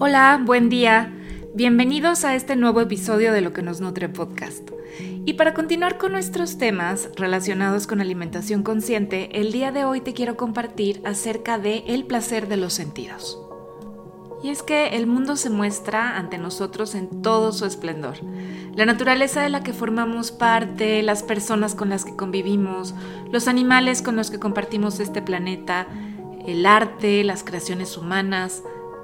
Hola, buen día. Bienvenidos a este nuevo episodio de Lo que nos nutre podcast. Y para continuar con nuestros temas relacionados con alimentación consciente, el día de hoy te quiero compartir acerca de el placer de los sentidos. Y es que el mundo se muestra ante nosotros en todo su esplendor. La naturaleza de la que formamos parte, las personas con las que convivimos, los animales con los que compartimos este planeta, el arte, las creaciones humanas,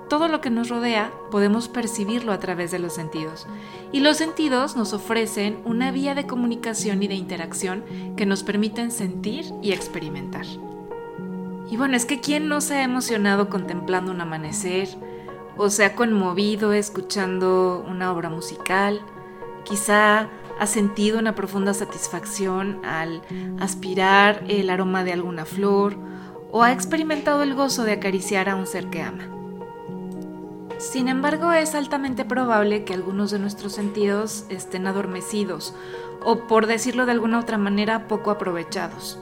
todo lo que nos rodea podemos percibirlo a través de los sentidos. Y los sentidos nos ofrecen una vía de comunicación y de interacción que nos permiten sentir y experimentar. Y bueno, es que ¿quién no se ha emocionado contemplando un amanecer? ¿O se ha conmovido escuchando una obra musical? Quizá ha sentido una profunda satisfacción al aspirar el aroma de alguna flor o ha experimentado el gozo de acariciar a un ser que ama. Sin embargo, es altamente probable que algunos de nuestros sentidos estén adormecidos o, por decirlo de alguna otra manera, poco aprovechados.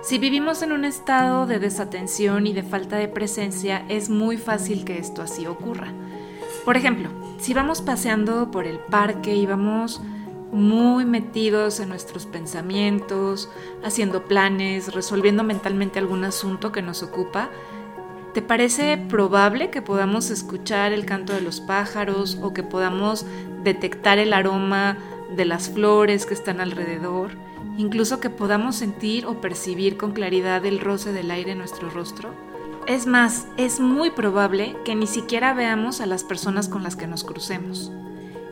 Si vivimos en un estado de desatención y de falta de presencia, es muy fácil que esto así ocurra. Por ejemplo, si vamos paseando por el parque y vamos muy metidos en nuestros pensamientos, haciendo planes, resolviendo mentalmente algún asunto que nos ocupa, ¿Te parece probable que podamos escuchar el canto de los pájaros o que podamos detectar el aroma de las flores que están alrededor? Incluso que podamos sentir o percibir con claridad el roce del aire en nuestro rostro? Es más, es muy probable que ni siquiera veamos a las personas con las que nos crucemos.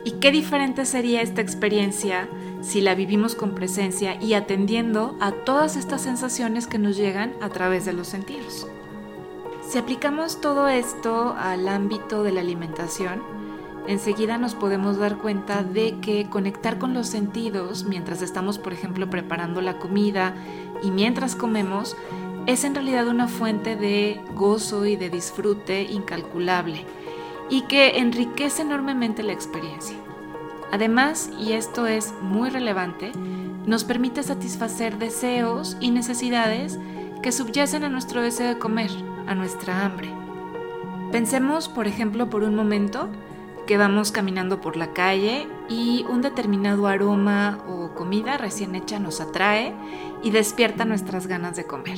¿Y qué diferente sería esta experiencia si la vivimos con presencia y atendiendo a todas estas sensaciones que nos llegan a través de los sentidos? Si aplicamos todo esto al ámbito de la alimentación, enseguida nos podemos dar cuenta de que conectar con los sentidos mientras estamos, por ejemplo, preparando la comida y mientras comemos, es en realidad una fuente de gozo y de disfrute incalculable y que enriquece enormemente la experiencia. Además, y esto es muy relevante, nos permite satisfacer deseos y necesidades que subyacen a nuestro deseo de comer a nuestra hambre. Pensemos, por ejemplo, por un momento que vamos caminando por la calle y un determinado aroma o comida recién hecha nos atrae y despierta nuestras ganas de comer.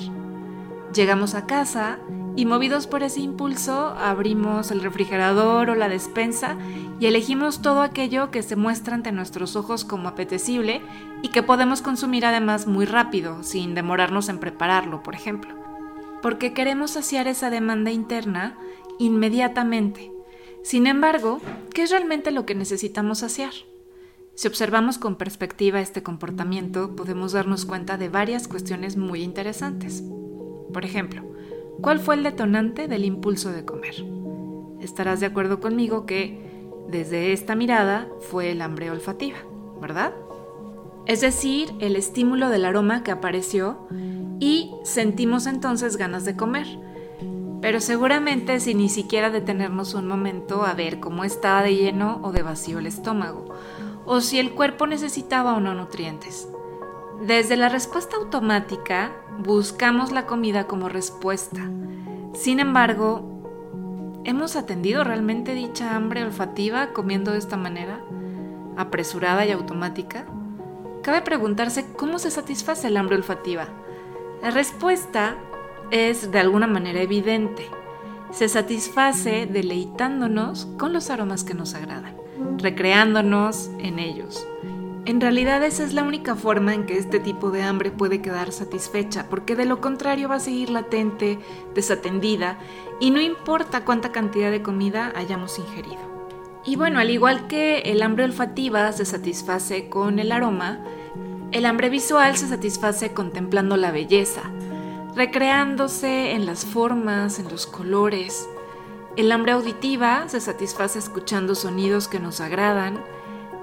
Llegamos a casa y movidos por ese impulso abrimos el refrigerador o la despensa y elegimos todo aquello que se muestra ante nuestros ojos como apetecible y que podemos consumir además muy rápido, sin demorarnos en prepararlo, por ejemplo porque queremos saciar esa demanda interna inmediatamente. Sin embargo, ¿qué es realmente lo que necesitamos saciar? Si observamos con perspectiva este comportamiento, podemos darnos cuenta de varias cuestiones muy interesantes. Por ejemplo, ¿cuál fue el detonante del impulso de comer? Estarás de acuerdo conmigo que desde esta mirada fue el hambre olfativa, ¿verdad? Es decir, el estímulo del aroma que apareció y sentimos entonces ganas de comer. Pero seguramente sin ni siquiera detenernos un momento a ver cómo estaba de lleno o de vacío el estómago, o si el cuerpo necesitaba o no nutrientes. Desde la respuesta automática buscamos la comida como respuesta. Sin embargo, ¿hemos atendido realmente dicha hambre olfativa comiendo de esta manera? ¿Apresurada y automática? Cabe preguntarse cómo se satisface el hambre olfativa. La respuesta es de alguna manera evidente. Se satisface deleitándonos con los aromas que nos agradan, recreándonos en ellos. En realidad esa es la única forma en que este tipo de hambre puede quedar satisfecha, porque de lo contrario va a seguir latente, desatendida, y no importa cuánta cantidad de comida hayamos ingerido. Y bueno, al igual que el hambre olfativa se satisface con el aroma, el hambre visual se satisface contemplando la belleza, recreándose en las formas, en los colores. El hambre auditiva se satisface escuchando sonidos que nos agradan.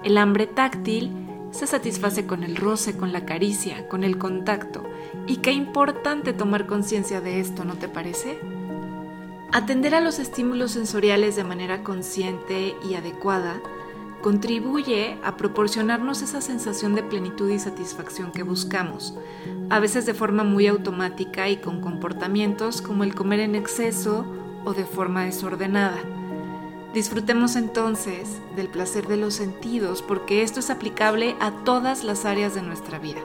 El hambre táctil se satisface con el roce, con la caricia, con el contacto. Y qué importante tomar conciencia de esto, ¿no te parece? Atender a los estímulos sensoriales de manera consciente y adecuada contribuye a proporcionarnos esa sensación de plenitud y satisfacción que buscamos, a veces de forma muy automática y con comportamientos como el comer en exceso o de forma desordenada. Disfrutemos entonces del placer de los sentidos porque esto es aplicable a todas las áreas de nuestra vida.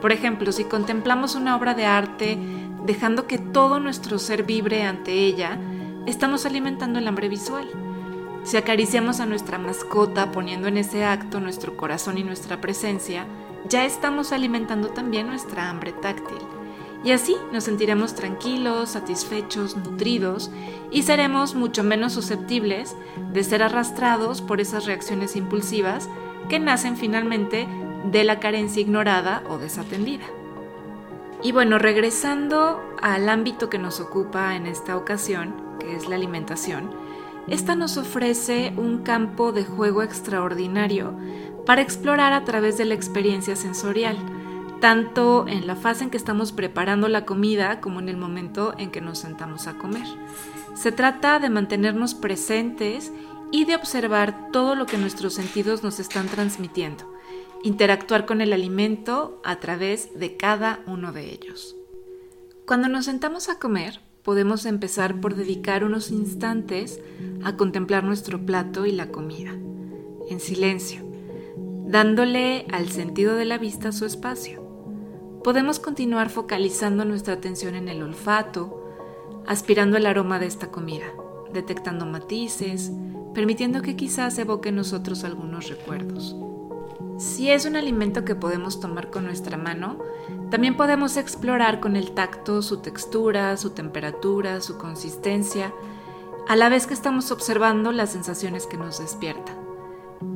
Por ejemplo, si contemplamos una obra de arte dejando que todo nuestro ser vibre ante ella, estamos alimentando el hambre visual. Si acariciamos a nuestra mascota poniendo en ese acto nuestro corazón y nuestra presencia, ya estamos alimentando también nuestra hambre táctil. Y así nos sentiremos tranquilos, satisfechos, nutridos y seremos mucho menos susceptibles de ser arrastrados por esas reacciones impulsivas que nacen finalmente de la carencia ignorada o desatendida. Y bueno, regresando al ámbito que nos ocupa en esta ocasión, que es la alimentación, esta nos ofrece un campo de juego extraordinario para explorar a través de la experiencia sensorial tanto en la fase en que estamos preparando la comida como en el momento en que nos sentamos a comer. Se trata de mantenernos presentes y de observar todo lo que nuestros sentidos nos están transmitiendo, interactuar con el alimento a través de cada uno de ellos. Cuando nos sentamos a comer, podemos empezar por dedicar unos instantes a contemplar nuestro plato y la comida, en silencio, dándole al sentido de la vista su espacio podemos continuar focalizando nuestra atención en el olfato, aspirando el aroma de esta comida, detectando matices, permitiendo que quizás evoque en nosotros algunos recuerdos. Si es un alimento que podemos tomar con nuestra mano, también podemos explorar con el tacto su textura, su temperatura, su consistencia, a la vez que estamos observando las sensaciones que nos despierta.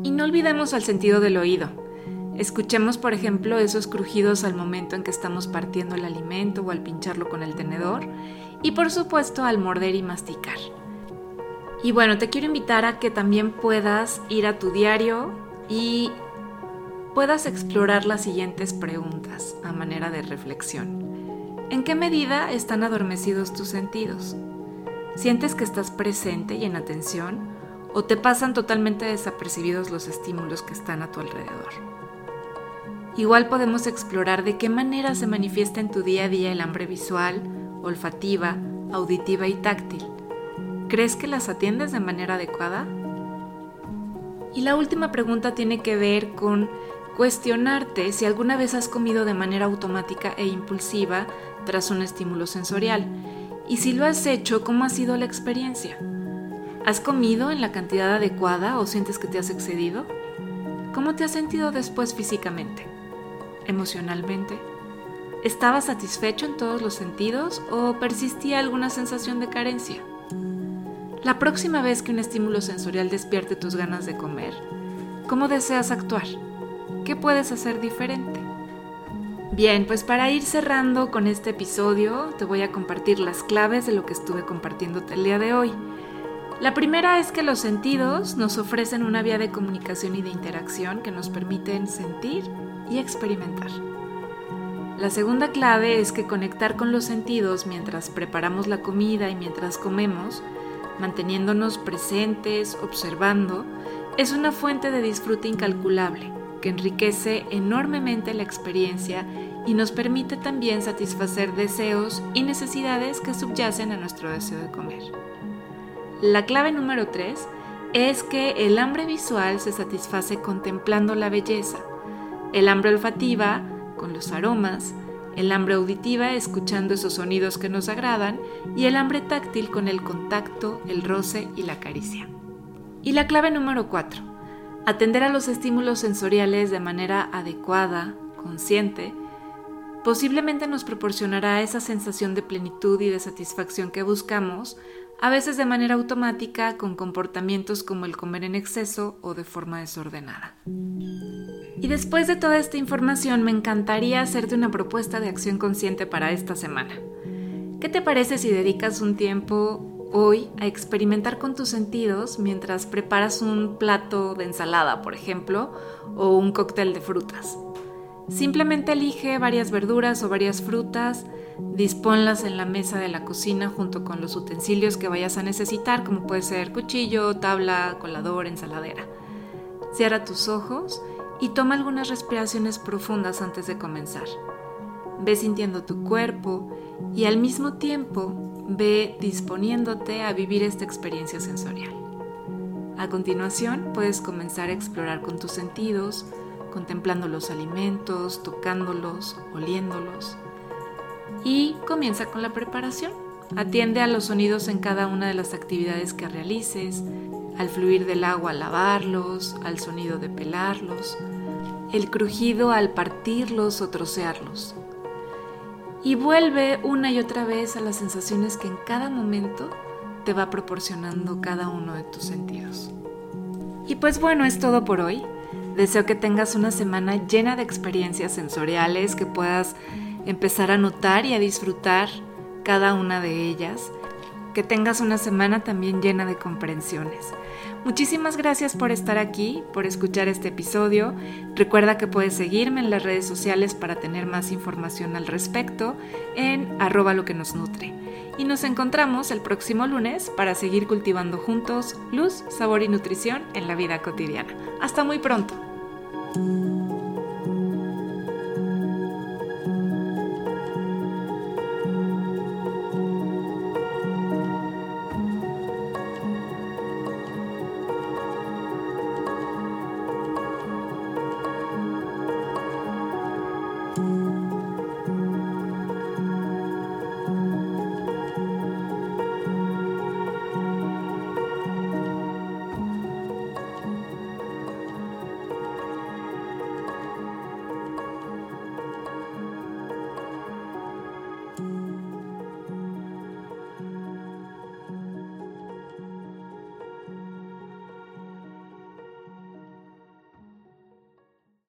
Y no olvidemos al sentido del oído Escuchemos, por ejemplo, esos crujidos al momento en que estamos partiendo el alimento o al pincharlo con el tenedor y por supuesto al morder y masticar. Y bueno, te quiero invitar a que también puedas ir a tu diario y puedas explorar las siguientes preguntas a manera de reflexión. ¿En qué medida están adormecidos tus sentidos? ¿Sientes que estás presente y en atención o te pasan totalmente desapercibidos los estímulos que están a tu alrededor? Igual podemos explorar de qué manera se manifiesta en tu día a día el hambre visual, olfativa, auditiva y táctil. ¿Crees que las atiendes de manera adecuada? Y la última pregunta tiene que ver con cuestionarte si alguna vez has comido de manera automática e impulsiva tras un estímulo sensorial. Y si lo has hecho, ¿cómo ha sido la experiencia? ¿Has comido en la cantidad adecuada o sientes que te has excedido? ¿Cómo te has sentido después físicamente? emocionalmente? ¿Estaba satisfecho en todos los sentidos o persistía alguna sensación de carencia? La próxima vez que un estímulo sensorial despierte tus ganas de comer, ¿cómo deseas actuar? ¿Qué puedes hacer diferente? Bien, pues para ir cerrando con este episodio, te voy a compartir las claves de lo que estuve compartiéndote el día de hoy. La primera es que los sentidos nos ofrecen una vía de comunicación y de interacción que nos permiten sentir y experimentar. La segunda clave es que conectar con los sentidos mientras preparamos la comida y mientras comemos, manteniéndonos presentes, observando, es una fuente de disfrute incalculable que enriquece enormemente la experiencia y nos permite también satisfacer deseos y necesidades que subyacen a nuestro deseo de comer. La clave número 3 es que el hambre visual se satisface contemplando la belleza, el hambre olfativa con los aromas, el hambre auditiva escuchando esos sonidos que nos agradan y el hambre táctil con el contacto, el roce y la caricia. Y la clave número 4. Atender a los estímulos sensoriales de manera adecuada, consciente, posiblemente nos proporcionará esa sensación de plenitud y de satisfacción que buscamos, a veces de manera automática con comportamientos como el comer en exceso o de forma desordenada. Y después de toda esta información me encantaría hacerte una propuesta de acción consciente para esta semana. ¿Qué te parece si dedicas un tiempo hoy a experimentar con tus sentidos mientras preparas un plato de ensalada, por ejemplo, o un cóctel de frutas? Simplemente elige varias verduras o varias frutas, disponlas en la mesa de la cocina junto con los utensilios que vayas a necesitar, como puede ser cuchillo, tabla, colador, ensaladera. Cierra tus ojos y toma algunas respiraciones profundas antes de comenzar. Ve sintiendo tu cuerpo y al mismo tiempo ve disponiéndote a vivir esta experiencia sensorial. A continuación, puedes comenzar a explorar con tus sentidos, contemplando los alimentos, tocándolos, oliéndolos. Y comienza con la preparación. Atiende a los sonidos en cada una de las actividades que realices, al fluir del agua al lavarlos, al sonido de pelarlos, el crujido al partirlos o trocearlos. Y vuelve una y otra vez a las sensaciones que en cada momento te va proporcionando cada uno de tus sentidos. Y pues bueno, es todo por hoy. Deseo que tengas una semana llena de experiencias sensoriales, que puedas empezar a notar y a disfrutar cada una de ellas, que tengas una semana también llena de comprensiones. Muchísimas gracias por estar aquí, por escuchar este episodio. Recuerda que puedes seguirme en las redes sociales para tener más información al respecto en arroba lo que nos nutre. Y nos encontramos el próximo lunes para seguir cultivando juntos luz, sabor y nutrición en la vida cotidiana. Hasta muy pronto.